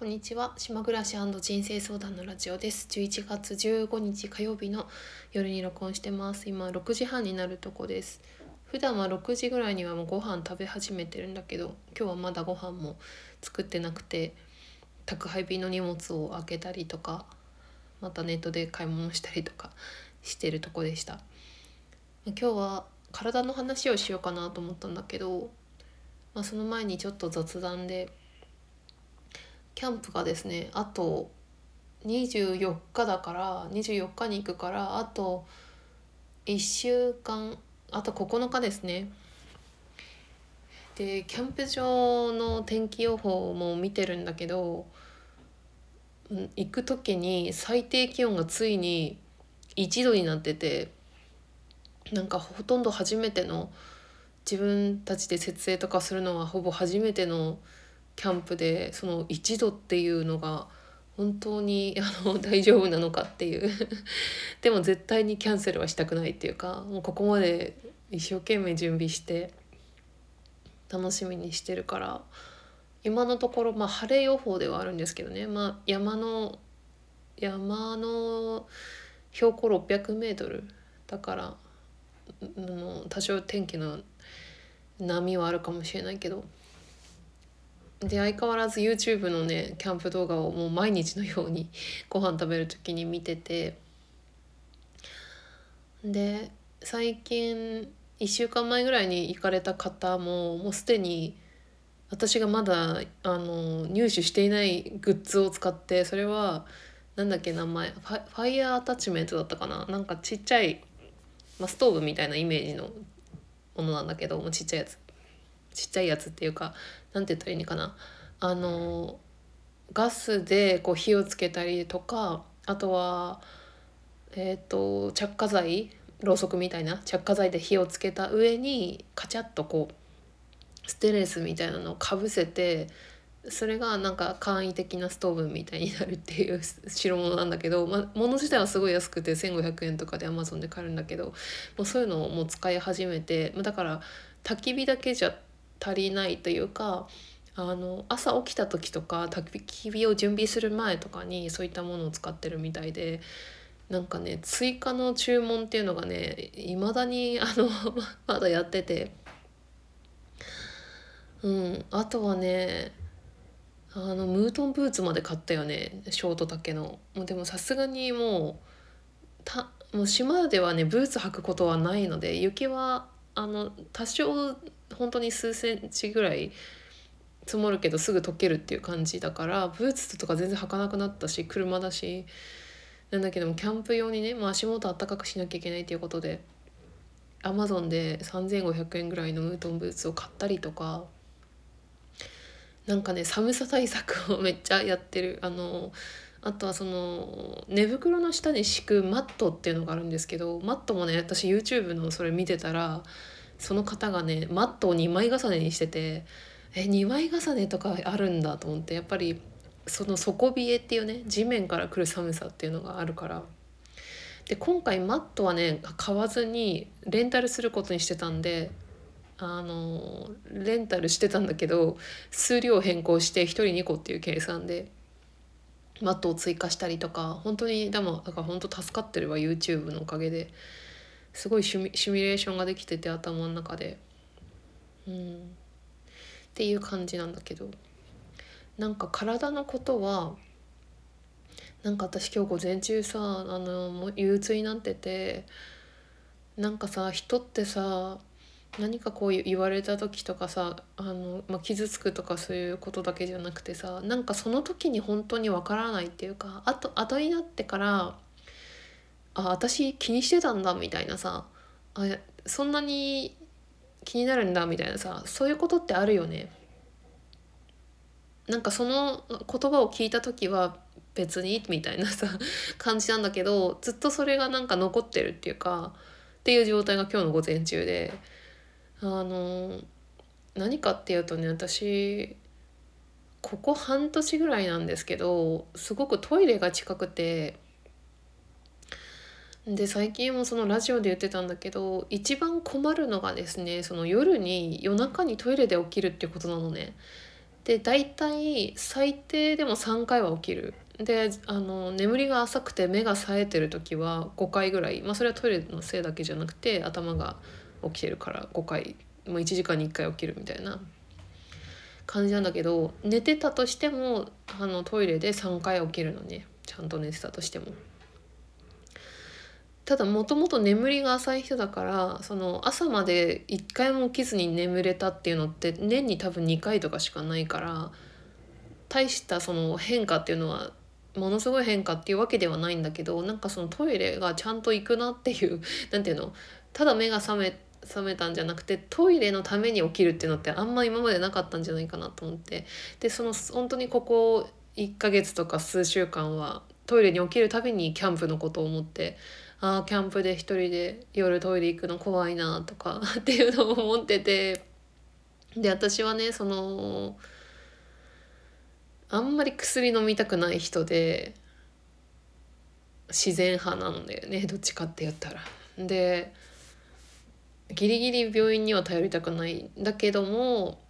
こんにちは。島暮らし人生相談のラジオです。11月15日火曜日の夜に録音してます。今6時半になるとこです。普段は6時ぐらいにはもうご飯食べ始めてるんだけど今日はまだご飯も作ってなくて宅配便の荷物を開けたりとかまたネットで買い物したりとかしてるとこでした。今日は体の話をしようかなと思ったんだけど、まあ、その前にちょっと雑談でキャンプがですねあと24日だから24日に行くからあと1週間あと9日ですね。でキャンプ場の天気予報も見てるんだけど行く時に最低気温がついに1度になっててなんかほとんど初めての自分たちで設営とかするのはほぼ初めてのキャンプでその1度っていうのが本当に あの大丈夫なのかっていう。でも絶対にキャンセルはしたくないっていうかもうここまで一生懸命準備して楽しみにしてるから今のところまあ晴れ予報ではあるんですけどね、まあ、山の山の標高 600m だから多少天気の波はあるかもしれないけど。で相変わらず YouTube のねキャンプ動画をもう毎日のように ご飯食べる時に見てて。で最近1週間前ぐらいに行かれた方ももうすでに私がまだあの入手していないグッズを使ってそれはなんだっけ名前ファファイヤーアタッチメントだったかな？なんかちっちゃい、まあ、ストーブみたいなイメージのものなんだけどもちっちゃいやつ。ちっちゃいやつっていうか何て言ったらいいのかな。あのガスでこう火をつけたりとかあとはえっ、ー、と着火剤ろうそくみたいな着火剤で火をつけた上にカチャッとこうステレスみたいなのをかぶせてそれがなんか簡易的なストーブみたいになるっていう代物なんだけど、まあ、物自体はすごい安くて1,500円とかでアマゾンで買えるんだけどもうそういうのをもう使い始めてまだから焚き火だけじゃ足りないというかあの朝起きた時とか焚き火を準備する前とかにそういったものを使ってるみたいでなんかね追加の注文っていうのがねいまだにあの まだやってて。うんあとはねあのムートンブーツまで買ったよねショート丈の。もうでもさすがにもうたもう島ではねブーツ履くことはないので雪はあの多少本当に数センチぐらい積もるけどすぐ溶けるっていう感じだからブーツとか全然履かなくなったし車だし。なんだけどもキャンプ用にね、まあ、足元あったかくしなきゃいけないっていうことでアマゾンで3500円ぐらいのムートンブーツを買ったりとかなんかね寒さ対策をめっちゃやってる。あのあとはその寝袋の下に敷くマットっていうのがあるんですけどマットもね私 YouTube のそれ見てたらその方がねマットを2枚重ねにしててえ2枚重ねとかあるんだと思ってやっぱりその底冷えっていうね地面から来る寒さっていうのがあるから。で今回マットはね買わずにレンタルすることにしてたんであのレンタルしてたんだけど数量変更して1人2個っていう計算でマットを追加したりとか本当にでもだから本当助かってるわ YouTube のおかげで。すごいシミシミュレーションができてて頭の中で。うん、っていう感じなんだけどなんか体のことはなんか私今日午前中さあの憂鬱になっててなんかさ人ってさ何かこう言われた時とかさあの、まあ、傷つくとかそういうことだけじゃなくてさなんかその時に本当にわからないっていうかあと後になってからあ私気にしてたんだみたいなさあそんなに気になるんだみたいなさそういうことってあるよね。なんかその言葉を聞いた時は別にみたいなさ感じなんだけどずっとそれがなんか残ってるっていうかっていう状態が今日の午前中であの何かっていうとね私ここ半年ぐらいなんですけどすごくトイレが近くてで最近もそのラジオで言ってたんだけど一番困るのがですねその夜に夜中にトイレで起きるっていうことなのね。で大体最低でも3回は起きる。であの眠りが浅くて目が冴えてる時は5回ぐらい、まあ、それはトイレのせいだけじゃなくて頭が起きてるから5回。もう1時間に1回起きるみたいな。感じなんだけど寝てたとしてもあのトイレで3回起きるのね。ちゃんと寝てたとしても。ただもともと眠りが浅い人だからその朝まで1回も起きずに眠れたっていうのって年に多分2回とかしかないから大したその変化っていうのはものすごい変化っていうわけではないんだけどなんかそのトイレがちゃんと行くなっていう 何ていうのただ目が覚め覚めたんじゃなくてトイレのために起きるっていうのってあんま今までなかったんじゃないかなと思って。でその本当にここ1ヶ月とか数週間はトイレに起きるたびにキャンプのことを思ってあキャンプで一人で夜トイレ行くの怖いなとか っていうのを思っててで私はねそのあんまり薬飲みたくない人で自然派なんだよねどっちかって言ったら。でギリギリ病院には頼りたくないんだけども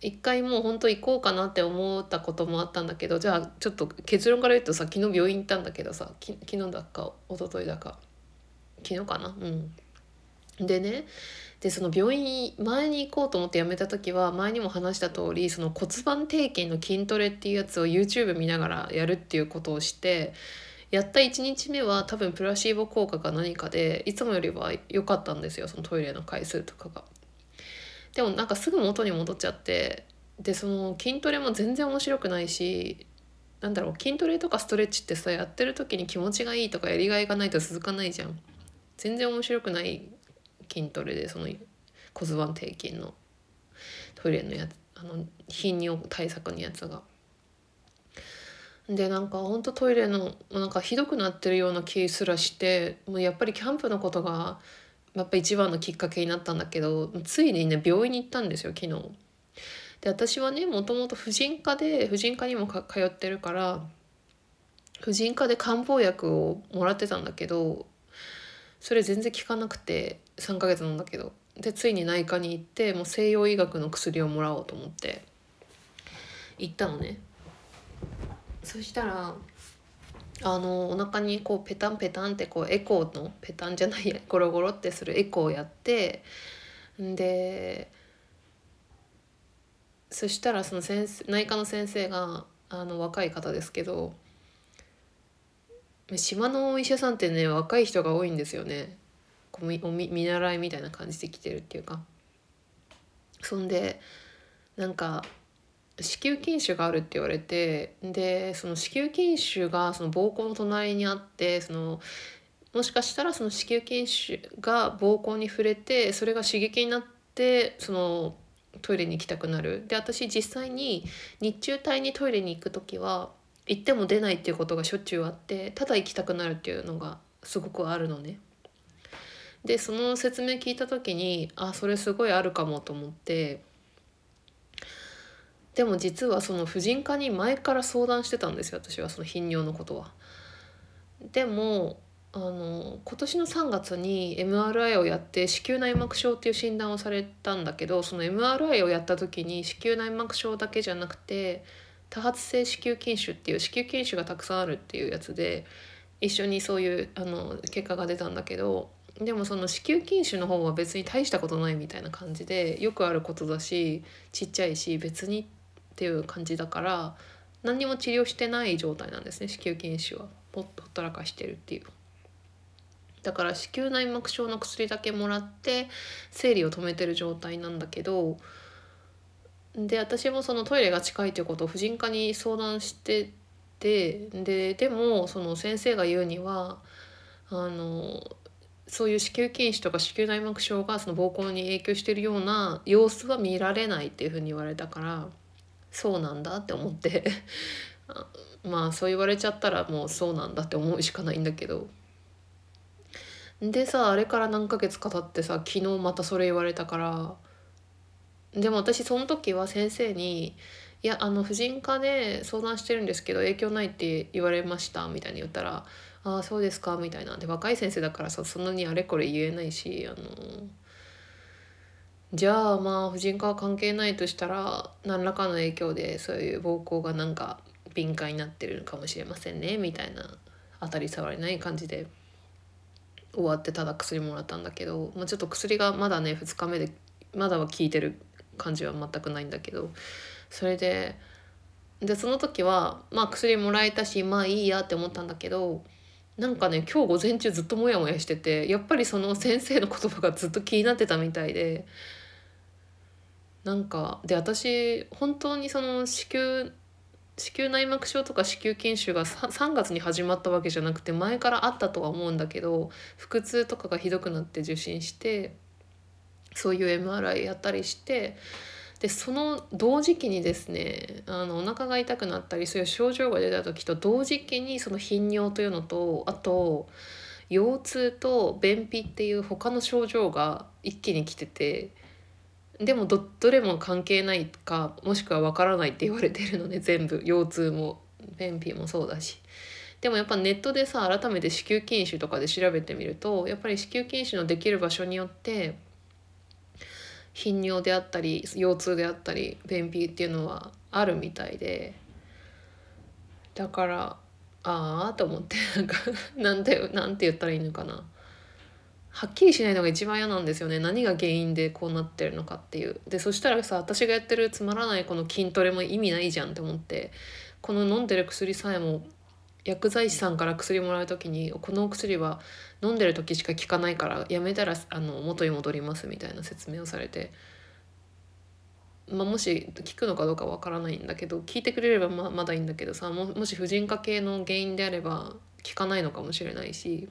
一回もう本当行こうかなって思ったこともあったんだけどじゃあちょっと結論から言うとさ昨日病院行ったんだけどさ昨日だか一昨日だか。昨日かな？うん。でねでその病院前に行こうと思って辞めた時は前にも話した通りその骨盤底筋の筋トレっていうやつを YouTube 見ながらやるっていうことをしてやった1日目は多分プラシーボ効果か何かでいつもよりは良かったんですよそのトイレの回数とかが。でもなんかすぐ元に戻っちゃってでその筋トレも全然面白くないしなんだろう筋トレとかストレッチってさやってる時に気持ちがいいとかやりがいがないと続かないじゃん。全然面白くない筋トレでその骨盤底筋のトイレのやつあの頻尿対策のやつが。でなんかほんとトイレのなんかひどくなってるような気すらしてもうやっぱりキャンプのことがやっぱ一番のきっかけになったんだけどついにね病院に行ったんですよ昨日。で私はねもともと婦人科で婦人科にも通ってるから婦人科で漢方薬をもらってたんだけどそれ全然効かなくて3ヶ月なんだけどでついに内科に行ってもう西洋医学の薬をもらおうと思って行ったのねそしたらあのお腹にこうペタンペタンってこうエコーのペタンじゃないやゴロゴロってするエコーをやってでそしたらその先生内科の先生があの若い方ですけど島のお医者さんってね若い人が多いんですよね。こう見見習いみたいな感じで来てるっていうか。そんでなんか子宮筋腫があるって言われてでその子宮筋腫がその膀胱の隣にあってそのもしかしたらその子宮筋腫が膀胱に触れてそれが刺激になってそのトイレに行きたくなるで私実際に日中帯にトイレに行く時は行っても出ないっていうことがしょっちゅうあってただ行きたくなるっていうのがすごくあるのね。でその説明聞いた時にあそれすごいあるかもと思ってでも実はその婦人科に前から相談してたんですよ私はその頻尿のことは。でもあの今年の3月に MRI をやって子宮内膜症っていう診断をされたんだけどその MRI をやった時に子宮内膜症だけじゃなくて多発性子宮筋腫っていう子宮筋腫がたくさんあるっていうやつで一緒にそういうあの結果が出たんだけどでもその子宮筋腫の方は別に大したことないみたいな感じでよくあることだしちっちゃいし別にっていう感じだから何にも治療してない状態なんですね子宮筋腫はほったらかしてるっていう。だから子宮内膜症の薬だけもらって生理を止めてる状態なんだけどで私もそのトイレが近いということを婦人科に相談しててででもその先生が言うにはあのそういう子宮筋腫とか子宮内膜症がその膀胱に影響してるような様子は見られないっていうふうに言われたからそうなんだって思って。まあそう言われちゃったらもうそうなんだって思うしかないんだけど。でさあれから何ヶ月か経ってさ昨日またそれ言われたから。でも私その時は先生に「いやあの婦人科で相談してるんですけど影響ないって言われました」みたいに言ったら「ああそうですか」みたいなで若い先生だからさそんなにあれこれ言えないしあのじゃあまあ婦人科は関係ないとしたら何らかの影響でそういう膀胱がなんか敏感になってるのかもしれませんねみたいな当たり障りない感じで終わってただ薬もらったんだけど、まあ、ちょっと薬がまだね2日目でまだは効いてる感じは全くないんだけどそれででその時はまあ薬もらえたしまあいいやって思ったんだけどなんかね今日午前中ずっとモヤモヤしててやっぱりその先生の言葉がずっと気になってたみたいでなんかで私本当にその子宮子宮内膜症とか子宮筋腫が 3, 月に始まったわけじゃなくて前からあったとは思うんだけど腹痛とかがひどくなって受診してそういう MRI やったりしてでその同時期にですねあのお腹が痛くなったりそういう症状が出た時と同時期にその頻尿というのとあと腰痛と便秘っていう他の症状が一気に来ててでもどどれも関係ないかもしくは分からないって言われてるので全部腰痛も便秘もそうだしでもやっぱネットでさ改めて子宮筋腫とかで調べてみるとやっぱり子宮筋腫のできる場所によって頻尿であったり腰痛であったり便秘っていうのはあるみたいでだからああと思ってなんかなんてなんて言ったらいいのかな。はっきりしないのが一番嫌なんですよね。何が原因でこうなってるのかっていう。でそしたらさ私がやってるつまらないこの筋トレも意味ないじゃんって思って。この飲んでる薬さえも薬剤師さんから薬もらう時にこのお薬は飲んでる時しか効かないからやめたらあの元に戻りますみたいな説明をされて、まあ、もし効くのかどうかわからないんだけど聞いてくれればままだいいんだけどさももし婦人科系の原因であれば効かないのかもしれないし。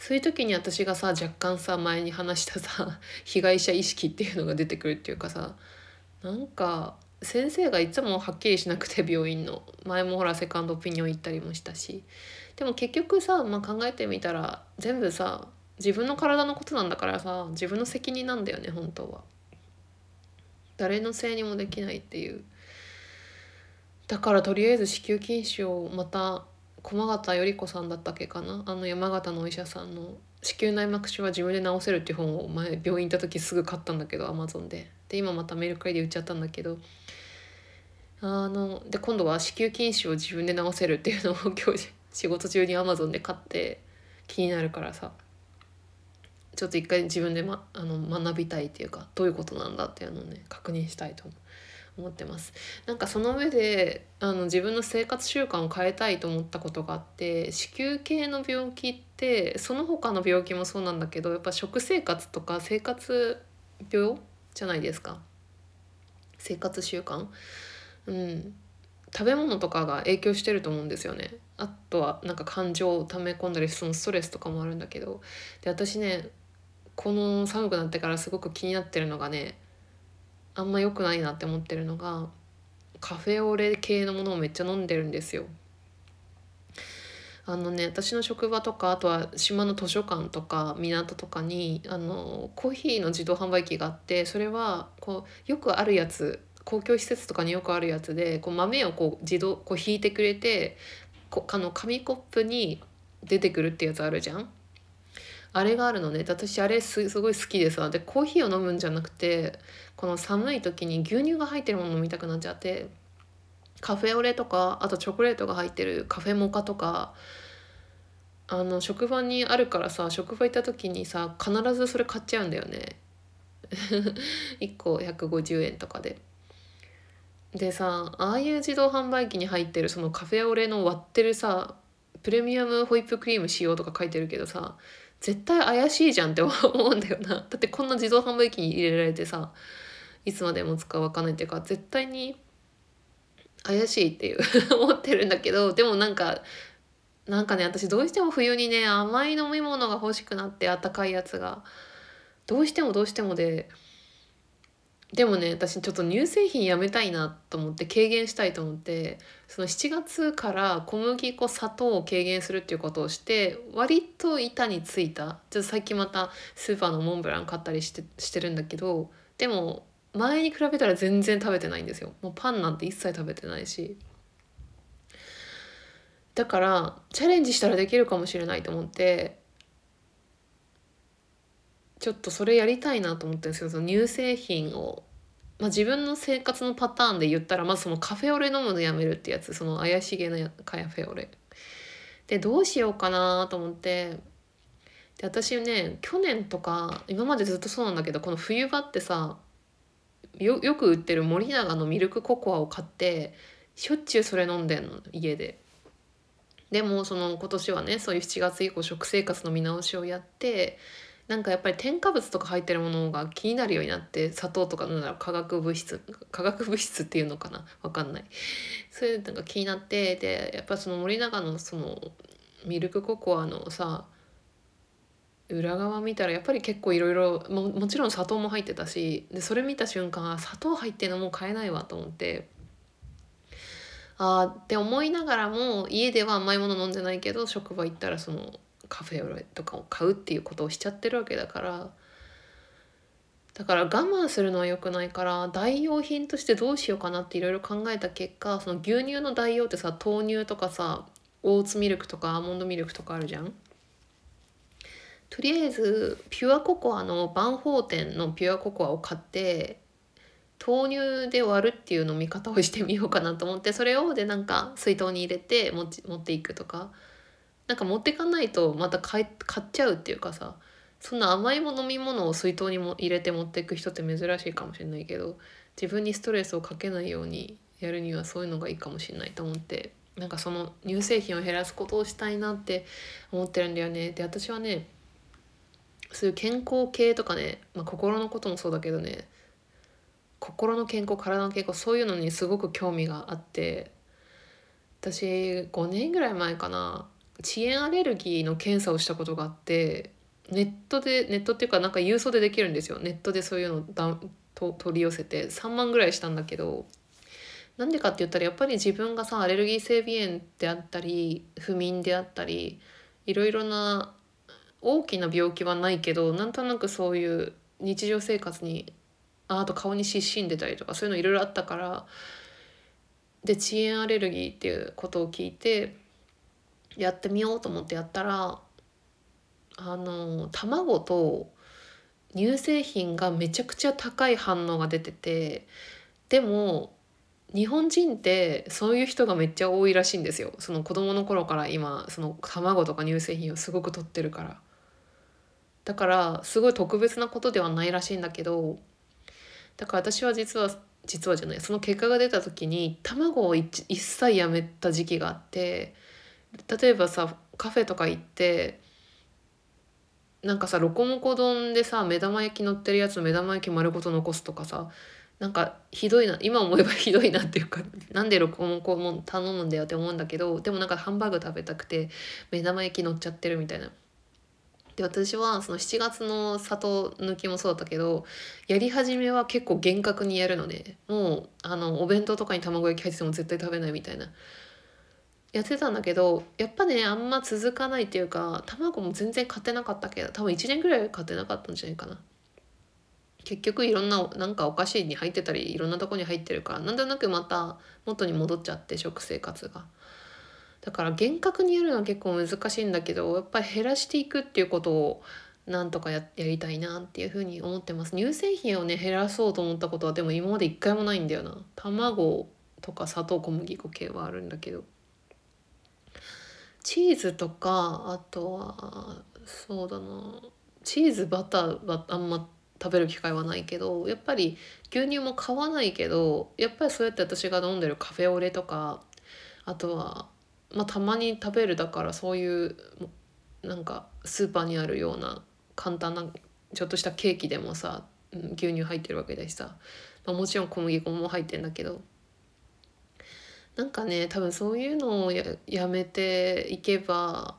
そういう時に私がさ若干さ前に話したさ 被害者意識っていうのが出てくるっていうかさなんか先生がいつもはっきりしなくて病院の前もほらセカンドオピニオン行ったりもしたしでも結局さ、まあ、考えてみたら全部さ自分の体のことなんだからさ自分の責任なんだよね本当は。誰のせいにもできないっていうだからとりあえず子宮筋腫をまた駒形頼子さんだったっけかな？あの山形のお医者さんの「子宮内膜症は自分で治せる」っていう本を前病院行った時すぐ買ったんだけどアマゾンで。で今またメルカリで売っちゃったんだけど。あので今度は子宮筋腫を自分で治せるっていうのを今日仕事中にアマゾンで買って気になるからさ。ちょっと一回自分で、ま、あの学びたいっていうかどういうことなんだっていうのをね確認したいと思う。思ってます。なんかその上であの自分の生活習慣を変えたいと思ったことがあって子宮系の病気ってその他の病気もそうなんだけどやっぱ食生活とか生活病じゃないですか。生活習慣。うん。食べ物とかが影響してると思うんですよね。あとはなんか感情を溜め込んだりそのストレスとかもあるんだけど。で私ねこの寒くなってからすごく気になってるのがねあんま良くないなって思ってるのがカフェオレ系のものをめっちゃ飲んでるんですよ。あのね私の職場とかあとは島の図書館とか港とかにあのコーヒーの自動販売機があってそれはこうよくあるやつ公共施設とかによくあるやつでこう豆をこう自動こう引いてくれてこあの紙コップに出てくるってやつあるじゃん。あれがあるのね。私あれすごい好きでさ。でコーヒーを飲むんじゃなくてこの寒い時に牛乳が入ってるもの飲みたくなっちゃって。カフェオレとかあとチョコレートが入ってるカフェモカとか。あの職場にあるからさ職場行った時にさ必ずそれ買っちゃうんだよね。1個150円とかで。でさああいう自動販売機に入ってるそのカフェオレの割ってるさプレミアムホイップクリーム使用とか書いてるけどさ絶対怪しいじゃんって 思うんだよな。だってこんな自動販売機に入れられてさいつまでもつかわかんないっていうか絶対に怪しいっていう 思ってるんだけどでもなんかなんかね私どうしても冬にね甘い飲み物が欲しくなってあったかいやつが。どうしてもどうしてもででもね私ちょっと乳製品やめたいなと思って軽減したいと思ってその7月から小麦粉砂糖を軽減するっていうことをして割と板についた。ちょっと最近またスーパーのモンブラン買ったりしてしてるんだけどでも前に比べたら全然食べてないんですよ。もうパンなんて一切食べてないし。だからチャレンジしたらできるかもしれないと思ってちょっとそれやりたいなと思ってるんですけどその乳製品を、まあ、自分の生活のパターンで言ったらまずそのカフェオレ飲むのやめるってやつその怪しげなカフェオレ。でどうしようかなと思ってで私ね去年とか今までずっとそうなんだけどこの冬場ってさよよく売ってる森永のミルクココアを買ってしょっちゅうそれ飲んでんの家で。でもその今年はねそういう7月以降食生活の見直しをやってなんかやっぱり添加物とか入ってるものが気になるようになって砂糖とかなんだろう化学物質化学物質っていうのかな？わかんない。そういうのが気になってでやっぱその森永のそのミルクココアのさ裏側見たらやっぱり結構いろいろもちろん砂糖も入ってたしでそれ見た瞬間砂糖入ってるのもう買えないわと思って。あーって思いながらも家では甘いもの飲んでないけど職場行ったらそのカフェオレとかを買うっていうことをしちゃってるわけだからだから我慢するのは良くないから代用品としてどうしようかなっていろいろ考えた結果その牛乳の代用ってさ豆乳とかさオーツミルクとかアーモンドミルクとかあるじゃん。とりあえずピュアココアのバンホーテンのピュアココアを買って豆乳で割るっていう飲み方をしてみようかなと思ってそれをでなんか水筒に入れて持ち持っていくとかなんか持ってかないとまた買買っちゃうっていうかさそんな甘いも飲み物を水筒にも入れて持っていく人って珍しいかもしれないけど自分にストレスをかけないようにやるにはそういうのがいいかもしれないと思ってなんかその乳製品を減らすことをしたいなって思ってるんだよね。で私はねそういう健康系とかね、まあ、心のこともそうだけどね心の健康体の健康そういうのにすごく興味があって私5年ぐらい前かな遅延アレルギーの検査をしたことがあってネットでネットっていうかなんか郵送でできるんですよ。ネットでそういうのだと取り寄せて3万ぐらいしたんだけどなんでかって言ったらやっぱり自分がさアレルギー性鼻炎であったり不眠であったりいろいろな大きな病気はないけどなんとなくそういう日常生活にああと顔に湿疹出たりとかそういうのいろいろあったからで遅延アレルギーっていうことを聞いてやってみようと思ってやったらあの卵と乳製品がめちゃくちゃ高い反応が出ててでも日本人ってそういう人がめっちゃ多いらしいんですよ。その子供の頃から今その卵とか乳製品をすごく取ってるから。だからすごい特別なことではないらしいんだけどだから私は実は実はじゃないその結果が出た時に卵を一切やめた時期があって例えばさカフェとか行ってなんかさロコモコ丼でさ目玉焼き乗ってるやつの目玉焼き丸ごと残すとかさなんかひどいな今思えば ひどいなっていうかなんでロコモコも頼むんだよって思うんだけどでもなんかハンバーグ食べたくて目玉焼き乗っちゃってるみたいな。で私はその7月の砂糖抜きもそうだったけどやり始めは結構厳格にやるのでもうあのお弁当とかに卵焼き入ってても絶対食べないみたいなやってたんだけどやっぱねあんま続かないっていうか卵も全然買ってなかったけど多分1年ぐらい買ってなかったんじゃないかな。結局いろんななんかお菓子に入ってたりいろんなとこに入ってるからなんとなくまた元に戻っちゃって食生活が。だから厳格にやるのは結構難しいんだけどやっぱり減らしていくっていうことをなんとかややりたいなっていうふうに思ってます。乳製品をね減らそうと思ったことはでも今まで一回もないんだよな。卵とか砂糖小麦粉系はあるんだけど。チーズとかあとはそうだな。チーズバターはあんま食べる機会はないけどやっぱり牛乳も買わないけどやっぱりそうやって私が飲んでるカフェオレとかあとは、まあ、たまに食べるだからそういうなんかスーパーにあるような簡単なちょっとしたケーキでもさ牛乳入ってるわけだしさ、まあ、もちろん小麦粉も入ってんだけどなんかね多分そういうのをややめていけば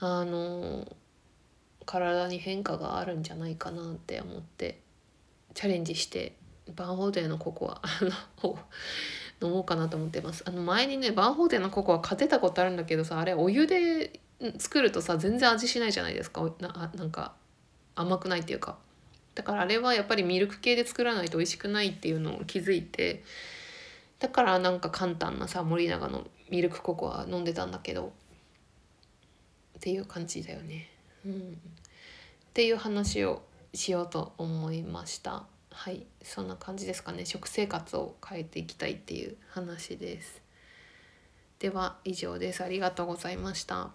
あの体に変化があるんじゃないかなって思ってチャレンジしてバンホーテンのココアを飲もうかなと思ってます。あの前にねバンホーテンのココア買ってたことあるんだけどさあれお湯で作るとさ全然味しないじゃないですか。ななんか甘くないっていうか。だからあれはやっぱりミルク系で作らないと美味しくないっていうのを気づいてだからなんか簡単なさ森永のミルクココア飲んでたんだけど。っていう感じだよね。うん、っていう話をしようと思いました。はい。そんな感じですかね。食生活を変えていきたいっていう話です。では以上です。ありがとうございました。